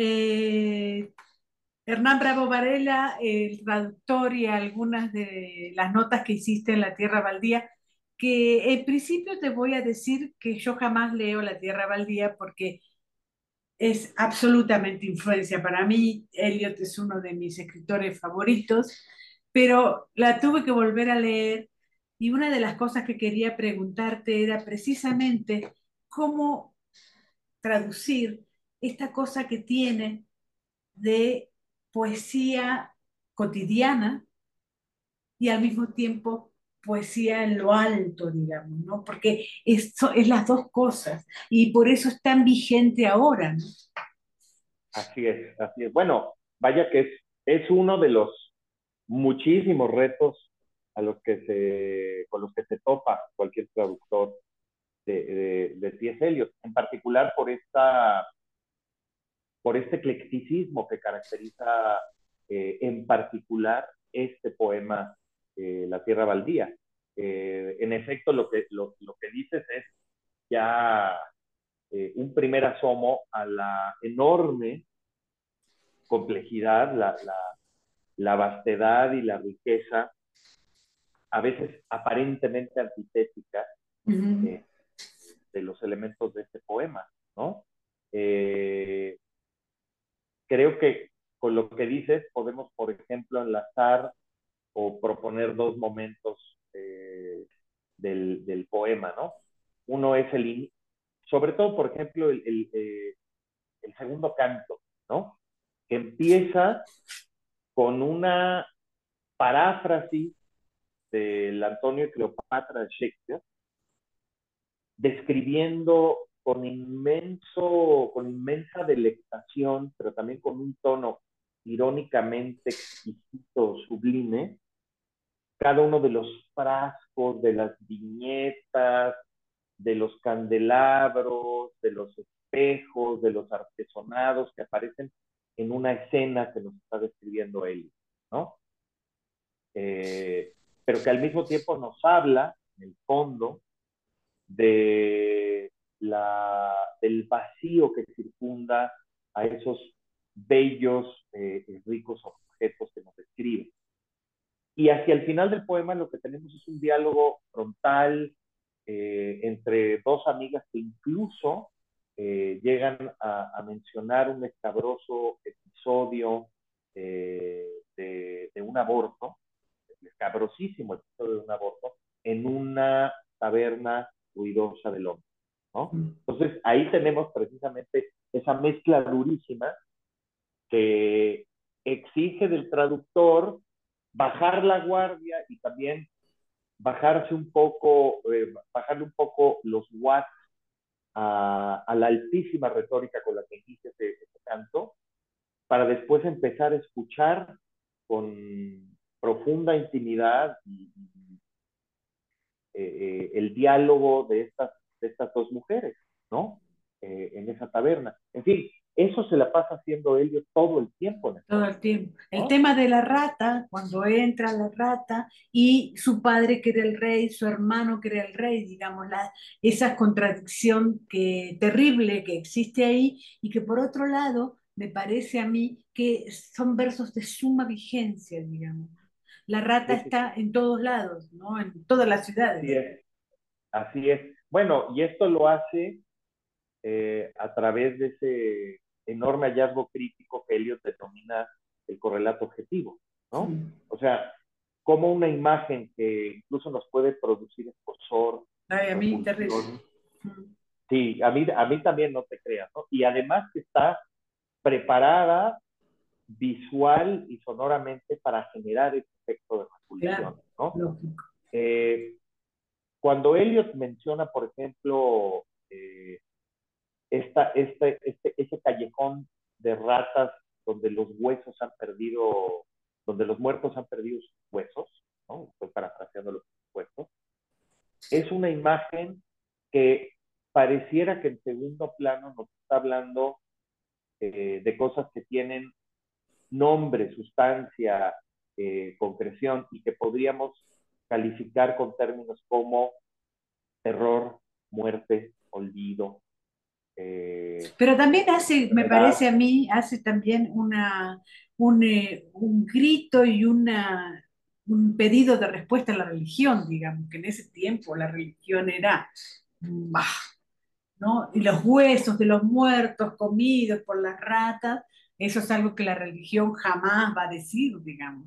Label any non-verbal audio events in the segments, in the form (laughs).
eh, Hernán Bravo Varela, el traductor y algunas de las notas que hiciste en La Tierra Baldía, que en principio te voy a decir que yo jamás leo La Tierra Baldía porque es absolutamente influencia para mí. Eliot es uno de mis escritores favoritos, pero la tuve que volver a leer y una de las cosas que quería preguntarte era precisamente cómo traducir esta cosa que tiene de poesía cotidiana y al mismo tiempo poesía en lo alto, digamos, ¿no? Porque es, es las dos cosas y por eso es tan vigente ahora, ¿no? Así es, así es. Bueno, vaya que es, es uno de los muchísimos retos a los que se, con los que se topa cualquier traductor de, de, de en particular por esta por este eclecticismo que caracteriza eh, en particular este poema, eh, La Tierra Baldía. Eh, en efecto, lo que, lo, lo, que dices es ya eh, un primer asomo a la enorme complejidad, la, la, la, vastedad y la riqueza, a veces aparentemente antitética, uh -huh. de los elementos de este poema, ¿no? Eh, creo que con lo que dices podemos, por ejemplo, enlazar o proponer dos momentos eh, del, del, poema, ¿no? Uno es el, sobre todo, por ejemplo, el, el, eh, el segundo canto, ¿no? Que empieza con una paráfrasis del Antonio y Cleopatra de Shakespeare, describiendo con inmenso, con inmensa delectación, pero también con un tono irónicamente exquisito, sublime, cada uno de los frascos, de las viñetas, de los candelabros, de los espejos, de los artesonados que aparecen en una escena que nos está describiendo él, ¿no? Eh, pero que al mismo tiempo nos habla, en el fondo, de la, del vacío que circunda a esos bellos, eh, ricos objetos que nos describen. Y hacia el final del poema lo que tenemos es un diálogo frontal eh, entre dos amigas que incluso eh, llegan a, a, mencionar un escabroso episodio eh, de, de, un aborto, escabrosísimo episodio de un aborto, en una taberna ruidosa del hombre. ¿No? Entonces ahí tenemos precisamente esa mezcla durísima que exige del traductor bajar la guardia y también bajarse un poco, eh, bajarle un poco los watts a, a, la altísima retórica con la que inicia ese, ese, canto, para después empezar a escuchar con profunda intimidad y, y eh, eh, el diálogo de estas, de estas dos mujeres, ¿no? Eh, en esa taberna. En fin, eso se la pasa haciendo Elliot todo el tiempo. Todo el tiempo. ¿no? El tema de la rata, cuando entra la rata y su padre que era el rey, su hermano que era el rey, digamos, la, esa contradicción que, terrible que existe ahí y que por otro lado me parece a mí que son versos de suma vigencia, digamos. La rata sí, está en todos lados, ¿no? En todas las ciudades. Así es. Así es. Bueno, y esto lo hace eh, a través de ese enorme hallazgo crítico que Eliot denomina el correlato objetivo, ¿no? Sí. O sea, como una imagen que incluso nos puede producir escosor. Ay, a mí. Sí, a mí, a mí también no te creas, ¿no? Y además que está preparada visual y sonoramente para generar ese efecto de claro, ¿no? Eh, cuando Eliot menciona, por ejemplo, eh, esta, este, este, ese callejón de ratas donde los huesos han perdido, donde los muertos han perdido sus huesos, ¿no? Estoy parafraseando los huesos. Es una imagen que pareciera que en segundo plano nos está hablando eh, de cosas que tienen nombre, sustancia, eh, concreción y que podríamos calificar con términos como terror, muerte, olvido, Eh, Pero también hace, me parece a mí, hace también una, un, eh, un grito y una, un pedido de respuesta a la religión, digamos, que en ese tiempo la religión era, bah, ¿no? Y los huesos de los muertos comidos por las ratas, eso es algo que la religión jamás va a decir, digamos.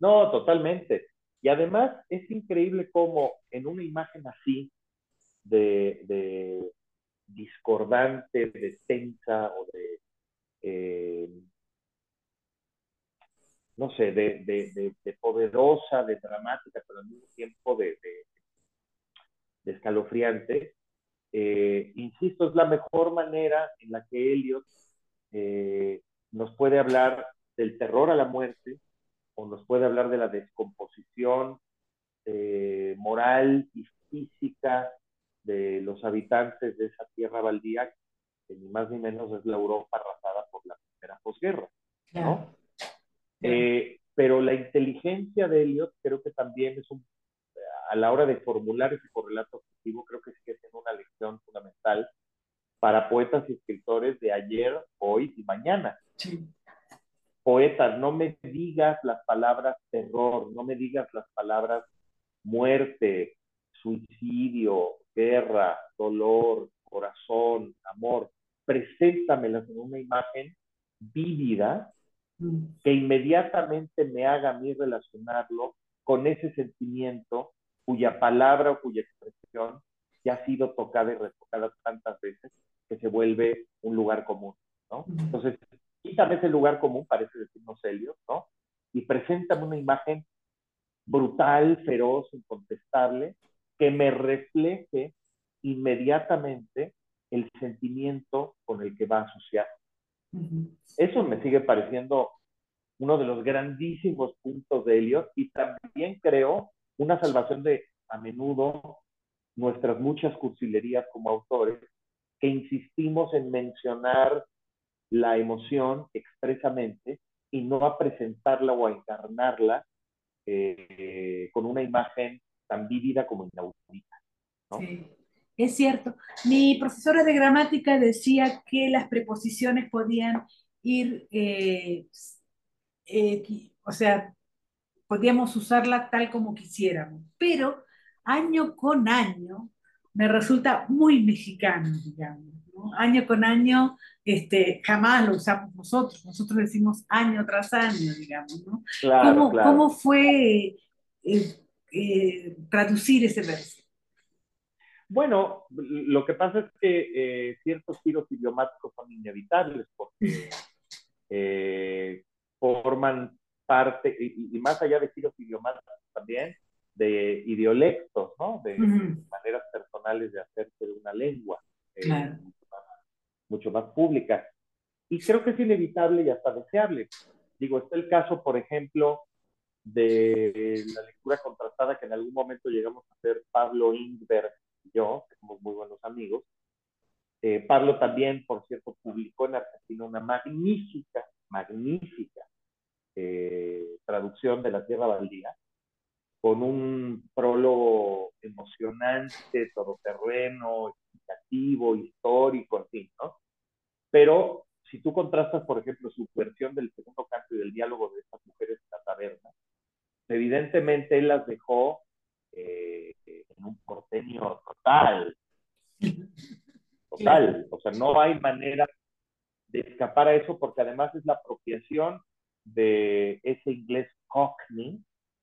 No, totalmente. Y además es increíble cómo en una imagen así de, discordante, de tensa o de, eh, no sé, de, poderosa, de dramática, pero al mismo tiempo de, escalofriante, eh, insisto, es la mejor manera en la que Elliot eh, nos puede hablar del terror a la muerte o nos puede hablar de la descomposición eh, moral y física de los habitantes de esa tierra baldía, que ni más ni menos es la Europa arrasada por la primera posguerra. ¿no? Eh, pero la inteligencia de Elliot creo que también es un, a la hora de formular ese correlato objetivo, creo que sí que es una lección fundamental para poetas y escritores de ayer, hoy y mañana. Poetas, no me digas las palabras terror, no me digas las palabras muerte, suicidio, guerra, dolor, corazón, amor. Preséntamelas en una imagen vívida que inmediatamente me haga a mí relacionarlo con ese sentimiento cuya palabra o cuya expresión ya ha sido tocada y retocada tantas veces que se vuelve un lugar común, ¿no? Entonces, quítame ese lugar común, parece decirnos Celio, ¿no? Y preséntame una imagen brutal, feroz, incontestable, que me refleje inmediatamente el sentimiento con el que va a asociar. Eso me sigue pareciendo uno de los grandísimos puntos de Eliot y también creo una salvación de a menudo nuestras muchas cursilerías como autores que insistimos en mencionar la emoción expresamente y no a presentarla o a encarnarla eh, con una imagen tan vívida como inaudita. Sí, es cierto. Mi profesora de gramática decía que las preposiciones podían ir, eh, eh, o sea, podíamos usarla tal como quisiéramos, pero año con año me resulta muy mexicano, digamos. Año con año, este, jamás lo usamos nosotros, nosotros decimos año tras año, digamos. ¿no? ¿Cómo, fue eh, eh, traducir ese verso? Bueno, lo que pasa es que eh, ciertos giros idiomáticos son inevitables porque (laughs) forman parte, y, y, más allá de giros idiomáticos también, de idiolectos, ¿no? De maneras personales de hacerse de una lengua eh, mucho, más, pública. Y creo que es inevitable y hasta deseable. Digo, está el caso, por ejemplo, de la lectura contrastada que en algún momento llegamos a hacer Pablo Ingber y yo, que somos muy buenos amigos. Eh, Pablo también, por cierto, publicó en Argentina una magnífica, magnífica eh, traducción de La Tierra Baldía, con un prólogo emocionante, todoterreno, explicativo, histórico, en fin, ¿no? Pero si tú contrastas, por ejemplo, su versión del segundo canto y del diálogo de estas mujeres en la taberna, evidentemente él las dejó eh, en un porteño total. Total. O sea, no hay manera de escapar a eso porque además es la apropiación de ese inglés cockney,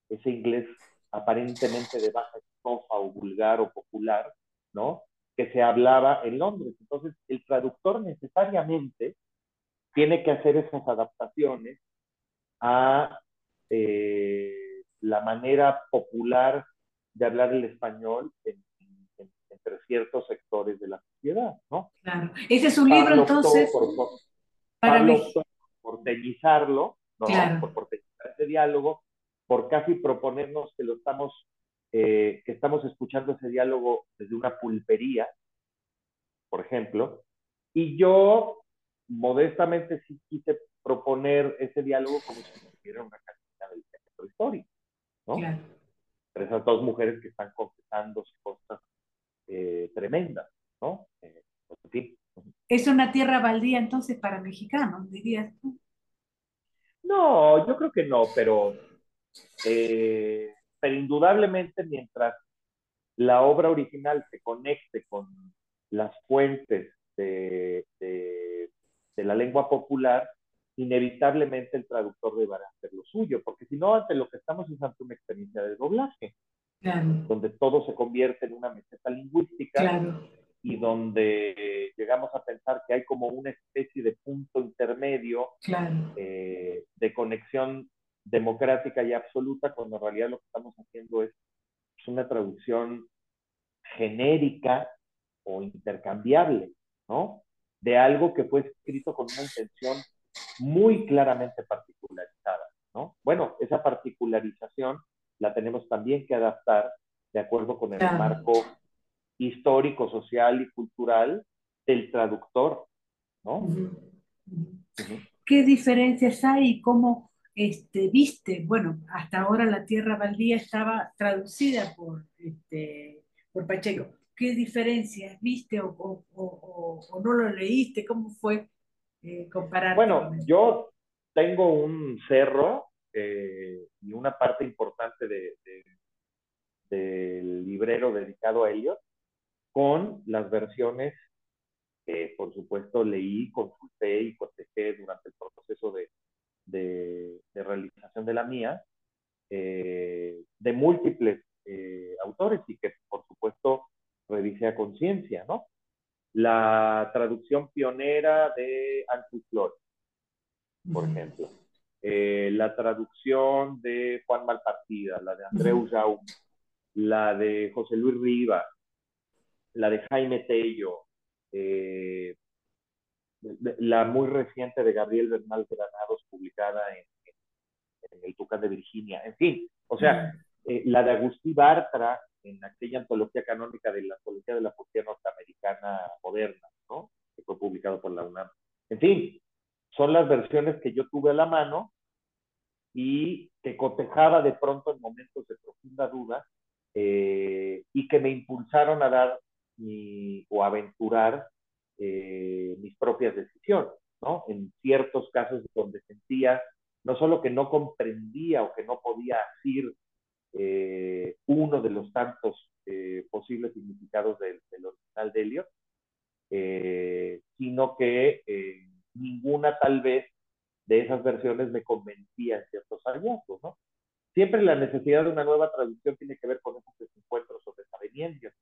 ese inglés aparentemente de baja estofa o vulgar o popular, ¿no? Que se hablaba en Londres. Entonces, traductor necesariamente tiene que hacer esas adaptaciones a eh, la manera popular de hablar el español entre ciertos sectores de la sociedad, ¿no? Claro. Ese es un libro, entonces, por, para mí. por ¿no? Claro. Por porteñizar ese diálogo, por casi proponernos que lo estamos, eh, que estamos escuchando ese diálogo desde una pulpería, por ejemplo, y yo modestamente sí quise proponer ese diálogo como si fuera una cantina del teatro histórico, ¿no? Claro. esas dos mujeres que están confesando cosas eh, tremendas, ¿no? Eh, Es una tierra baldía entonces para mexicanos, dirías tú. No, yo creo que no, pero, eh, pero indudablemente mientras la obra original se conecte con las fuentes de, de, la lengua popular, inevitablemente el traductor deberá hacer lo suyo, porque si no, ante lo que estamos es ante una experiencia de doblaje, donde todo se convierte en una meseta lingüística y donde llegamos a pensar que hay como una especie de punto intermedio eh, de conexión democrática y absoluta, cuando en realidad lo que estamos haciendo es una traducción genérica o intercambiable, ¿no? De algo que fue escrito con una intención muy claramente particularizada, ¿no? Bueno, esa particularización la tenemos también que adaptar de acuerdo con el marco histórico, social y cultural del traductor, ¿no? ¿Qué diferencias hay y cómo este, viste? Bueno, hasta ahora la Tierra Baldía estaba traducida por, este, por Pacheco. ¿Qué diferencias viste o, o, o, no lo leíste? ¿Cómo fue eh, comparar? Bueno, yo tengo un cerro eh, y una parte importante de, del librero dedicado a Elliot con las versiones que, por supuesto, leí, consulté y cotejé durante el proceso de, de, realización de la mía, eh, de múltiples eh, autores y que, por supuesto, revisé a conciencia, ¿no? La traducción pionera de Flores, por ejemplo. Eh, la traducción de Juan Malpartida, la de Andreu Jaume, la de José Luis Riva, la de Jaime Tello, eh, la muy reciente de Gabriel Bernal Granados, publicada en, el Tucán de Virginia, en fin, o sea, eh, la de Agustí Bartra, en aquella antología canónica de la Antología de la Poesía Norteamericana Moderna, ¿no? que fue publicado por la UNAM. En fin, son las versiones que yo tuve a la mano y que cotejaba de pronto en momentos de profunda duda eh, y que me impulsaron a dar mi, o aventurar eh, mis propias decisiones, ¿no? En ciertos casos donde sentía no solo que no comprendía o que no podía decir eh, uno de los tantos posibles significados del, del original de Eliot, sino que ninguna tal vez de esas versiones me convencía en ciertos hallazgos, ¿no? Siempre la necesidad de una nueva traducción tiene que ver con esos desencuentros o desavenencias,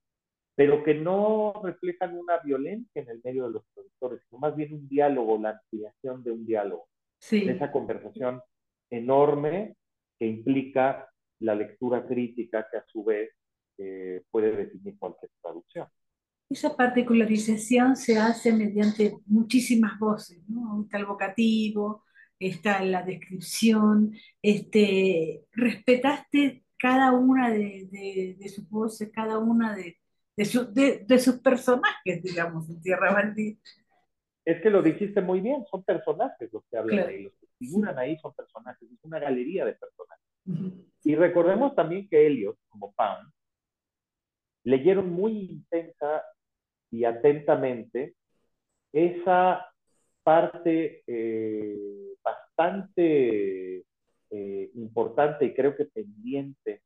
pero que no reflejan una violencia en el medio de los traductores, sino más bien un diálogo, la ampliación de un diálogo, de esa conversación enorme que implica la lectura crítica que a su vez eh, puede definir cualquier traducción. Esa particularización se hace mediante muchísimas voces, ¿no? Está el vocativo, está la descripción, este, respetaste cada una de, sus voces, cada una de, de, sus personajes, digamos, en Tierra Baldía. Es que lo dijiste muy bien, son personajes los que hablan ahí, los que figuran ahí son personajes, es una galería de personajes. Y recordemos también que Elliot, como Pam, leyeron muy intensa y atentamente esa parte eh, bastante eh, importante y creo que pendiente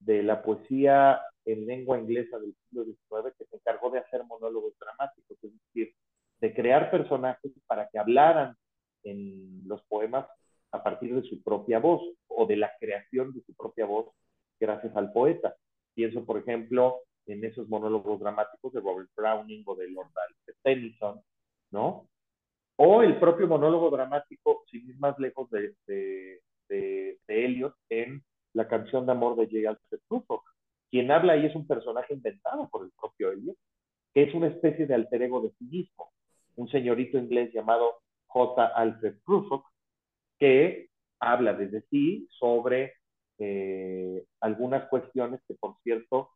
de la poesía en lengua inglesa del siglo XIX que se encargó de hacer monólogos dramáticos, es decir, de crear personajes para que hablaran en los poemas a partir de su propia voz o de la creación de su propia voz gracias al poeta. Pienso, por ejemplo, en esos monólogos dramáticos de Robert Browning o de Lord Alfred Tennyson, ¿no? O el propio monólogo dramático, sin ir más lejos de, de, de, Eliot, en la canción de amor de J. Alfred Prufrock. Quien habla ahí es un personaje inventado por el propio Eliot, que es una especie de alter ego de sí mismo, un señorito inglés llamado J. Alfred Prufrock, que habla desde sí sobre eh, algunas cuestiones que, por cierto,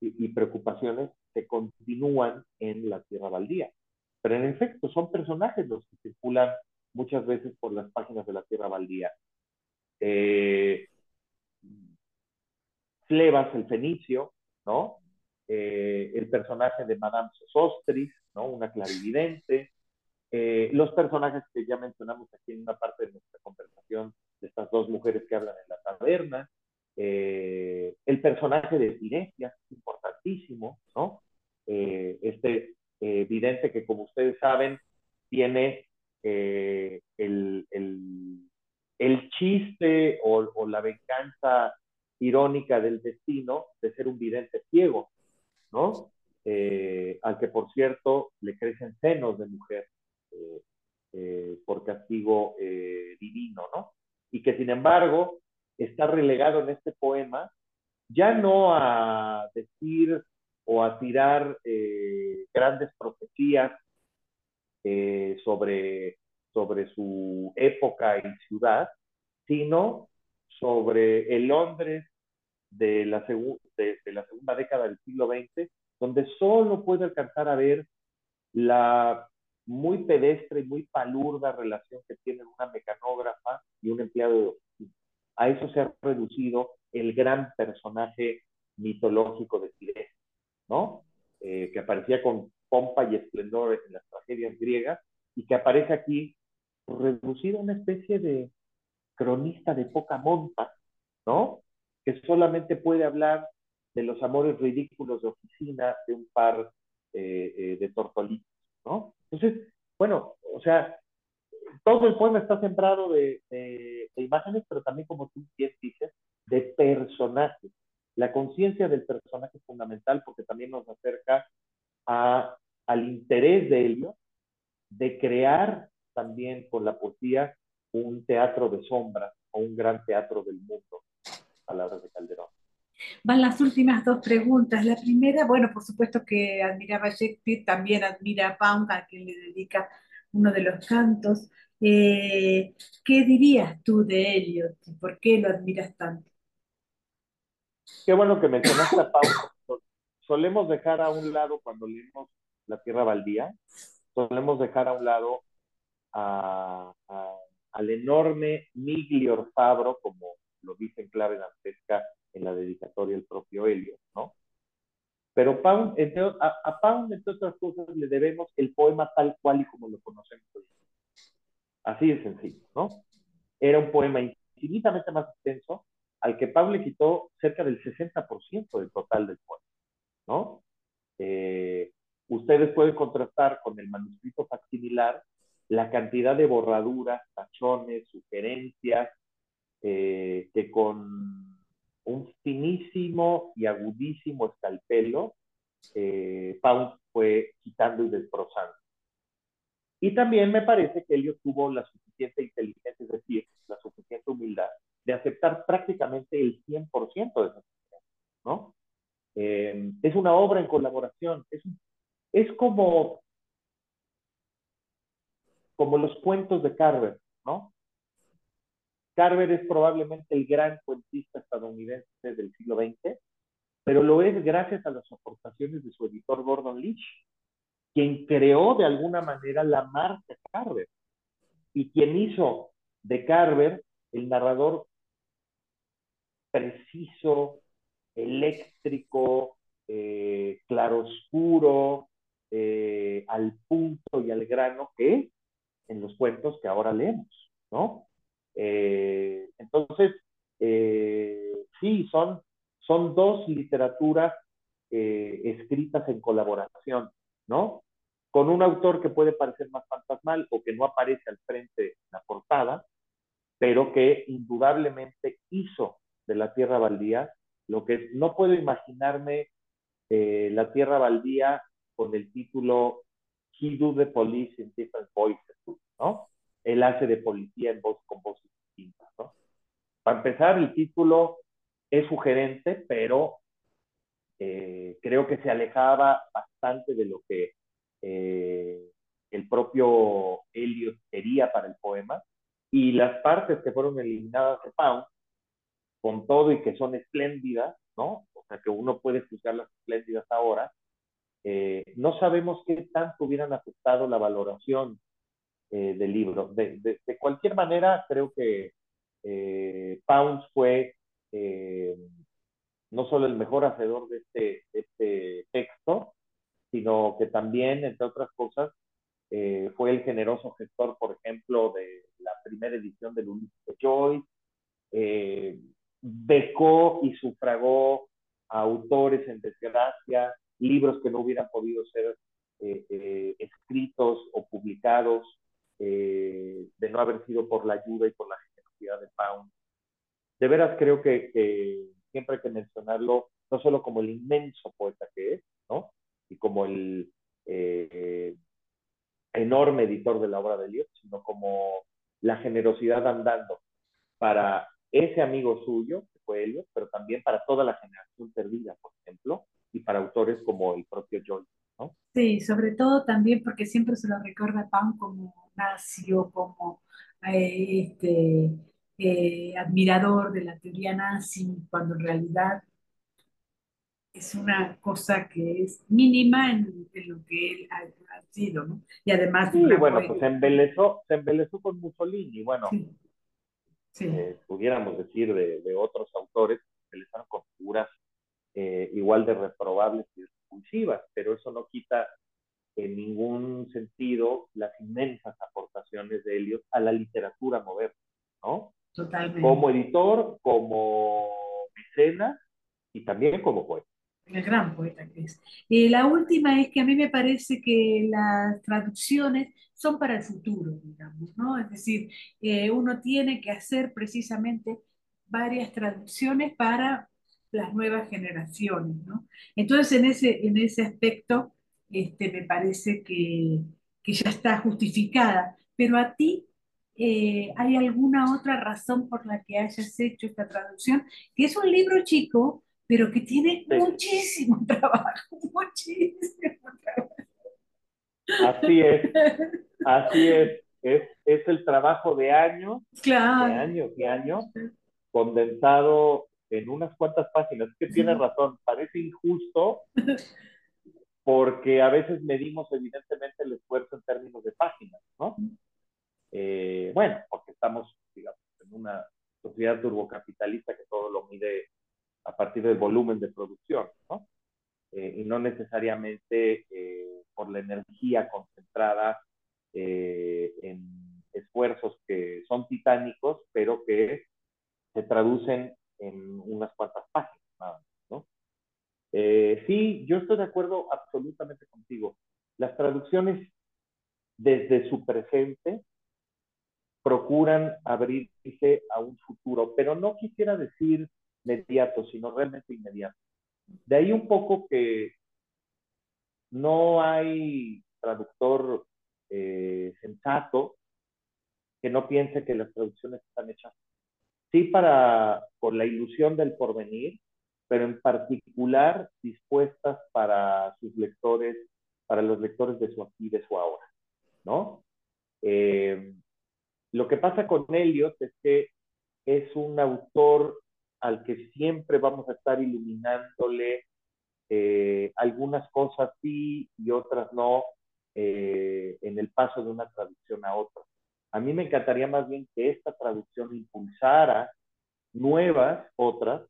y, preocupaciones que continúan en la Tierra Baldía. Pero en efecto, son personajes los que circulan muchas veces por las páginas de la Tierra Baldía. Eh, el fenicio, ¿no? eh, el personaje de Madame Sosostris, ¿no? una clarividente, eh, los personajes que ya mencionamos aquí en una parte de nuestra conversación, de estas dos mujeres que hablan en la taberna, eh, el personaje de Tiresias, importantísimo, ¿no? este vidente que, como ustedes saben, tiene el, el, el, chiste o, la venganza irónica del destino de ser un vidente ciego, ¿no? Eh, al que, por cierto, le crecen senos de mujer eh, eh, por castigo divino, ¿no? Y que, sin embargo, está relegado en este poema ya no a decir o a tirar grandes profecías sobre, sobre su época y ciudad, sino sobre el Londres de la, de, la segunda década del siglo XX, donde solo puede alcanzar a ver la muy pedestre y muy palurda relación que tienen una mecanógrafa y un empleado de oficina. A eso se ha reducido el gran personaje mitológico de Tiresias, ¿no? Eh, que aparecía con pompa y esplendor en las tragedias griegas y que aparece aquí reducido a una especie de cronista de poca monta, ¿no? Que solamente puede hablar de los amores ridículos de oficina de un par eh, eh, de tortolitos, ¿no? Entonces, bueno, o sea, todo el poema está centrado de, imágenes, pero también, como tú bien dices, de personajes. La conciencia del personaje es fundamental porque también nos acerca a, al interés de ellos de crear también con la poesía un teatro de sombra o un gran teatro del mundo, palabras de Calderón. Van las últimas dos preguntas. La primera, bueno, por supuesto que admiraba a Shakespeare, también admira a Pound, a quien le dedica uno de los cantos. Eh, ¿Qué dirías tú de Eliot? ¿Por qué lo admiras tanto? Qué bueno que mencionaste a Pound. Solemos dejar a un lado, cuando leemos La Tierra Baldía, solemos dejar a un lado a al enorme Miglior Fabro, como lo dice en clave dantesca en la dedicatoria el propio Helio, ¿no? Pero entre, a, a, Pound, entre otras cosas, le debemos el poema tal cual y como lo conocemos hoy. Así de sencillo, ¿no? Era un poema infinitamente más extenso, al que Pound le quitó cerca del 60% del total del poema, ¿no? Eh, ustedes pueden contrastar con el manuscrito facsimilar la cantidad de borraduras, tachones, sugerencias, eh, que con un finísimo y agudísimo escalpelo, eh, fue quitando y desbrozando. Y también me parece que Elliot tuvo la suficiente inteligencia, es decir, la suficiente humildad de aceptar prácticamente el 100% de esas ¿no? Eh, es una obra en colaboración, es, es como como los cuentos de Carver, ¿no? Carver es probablemente el gran cuentista estadounidense del siglo XX, pero lo es gracias a las aportaciones de su editor Gordon Leach, quien creó de alguna manera la marca Carver y quien hizo de Carver el narrador preciso, eléctrico, eh, claroscuro, eh, al punto y al grano que en los cuentos que ahora leemos, ¿no? Eh, entonces, eh, sí, son, son dos literaturas eh, escritas en colaboración, ¿no? Con un autor que puede parecer más fantasmal o que no aparece al frente de la portada, pero que indudablemente hizo de la Tierra Baldía lo que no puedo imaginarme la Tierra Baldía con el título He do the police in different voices, ¿no? Él hace de policía en voz con voces distintas, ¿no? Para empezar, el título es sugerente, pero eh, creo que se alejaba bastante de lo que eh, el propio Eliot quería para el poema. Y las partes que fueron eliminadas de Pound, con todo y que son espléndidas, ¿no? O sea, que uno puede juzgarlas espléndidas ahora, eh, no sabemos qué tanto hubieran afectado la valoración eh, del libro. De, de, cualquier manera, creo que eh, Pounds fue no solo el mejor hacedor de este, este texto, sino que también, entre otras cosas, eh, fue el generoso gestor, por ejemplo, de la primera edición del Ulises de Joyce, eh, becó y sufragó a autores en desgracia, libros que no hubieran podido ser eh, eh, escritos o publicados eh, de no haber sido por la ayuda y por la generosidad de Pound. De veras creo que, siempre hay que mencionarlo, no solo como el inmenso poeta que es, ¿no? Y como el eh, enorme editor de la obra de Eliot, sino como la generosidad andando para ese amigo suyo, que fue Eliot, pero también para toda la generación perdida, por ejemplo, y para autores como el propio Joyce. ¿No? Sí, sobre todo también porque siempre se lo recuerda a Pan como nazi o como eh, este, eh, admirador de la teoría nazi, cuando en realidad es una cosa que es mínima en, en lo que él ha, ha, sido, ¿no? Y además... Sí, bueno, pues se embelezó, se embelezó con Mussolini, bueno, sí. Sí. Eh, pudiéramos decir de, de, otros autores, se embelezaron con figuras eh, igual de reprobables y repulsivas, pero eso no quita en ningún sentido las inmensas aportaciones de Eliot a la literatura moderna, ¿no? Totalmente. Como editor, como mecenas y también como poeta. El gran poeta que es. Eh, la última es que a mí me parece que las traducciones son para el futuro, digamos, ¿no? Es decir, eh, uno tiene que hacer precisamente varias traducciones para las nuevas generaciones, ¿no? Entonces, en ese, en ese aspecto, este, me parece que, que ya está justificada. Pero a ti, eh, ¿hay alguna otra razón por la que hayas hecho esta traducción? Que es un libro chico, pero que tiene sí. muchísimo (laughs) trabajo, muchísimo trabajo. Así es, así es. Es, es el trabajo de años, claro. de años y años, condensado en unas cuantas páginas. Es que tiene razón, parece injusto (laughs) porque a veces medimos evidentemente el esfuerzo en términos de páginas, ¿no? Eh, bueno, porque estamos, digamos, en una sociedad turbocapitalista que todo lo mide a partir del volumen de producción, ¿no? Eh, y no necesariamente eh, por la energía concentrada eh, en esfuerzos que son titánicos, pero que se traducen en unas cuantas páginas, nada más, ¿no? Eh, sí, yo estoy de acuerdo absolutamente contigo. Las traducciones desde su presente procuran abrirse a un futuro, pero no quisiera decir inmediato, sino realmente inmediato. De ahí un poco que no hay traductor eh, sensato que no piense que las traducciones están hechas sí para por la ilusión del porvenir, pero en particular dispuestas para sus lectores, para los lectores de su aquí de su ahora, ¿no? Eh, lo que pasa con Eliot es que es un autor al que siempre vamos a estar iluminándole eh, algunas cosas sí y otras no eh, en el paso de una traducción a otra. A mí me encantaría más bien que esta traducción impulsara nuevas otras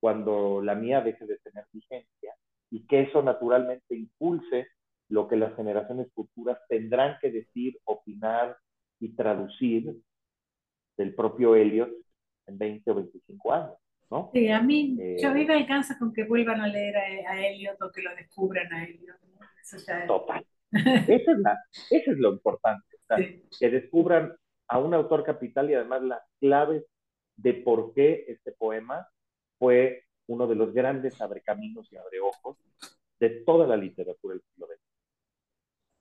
cuando la mía deje de tener vigencia y que eso naturalmente impulse lo que las generaciones futuras tendrán que decir, opinar y traducir del propio Eliot en 20 o 25 años. ¿no? Sí, a mí, eh, yo a mí me alcanza con que vuelvan a leer a, a Eliot o que lo descubran a Eliot. ¿no? Eso ya es... Total. eso, es la, eso es lo importante, sea, que descubran a un autor capital y además las claves de por qué este poema fue uno de los grandes abrecaminos y abreojos de toda la literatura del siglo XX.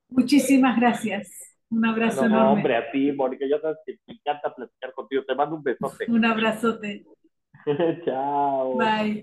Muchísimas gracias. Un abrazo no, no, enorme. hombre, a ti, Mónica, ya sabes que me encanta platicar contigo. Te mando un besote. Un abrazote. (laughs) Chao. Bye.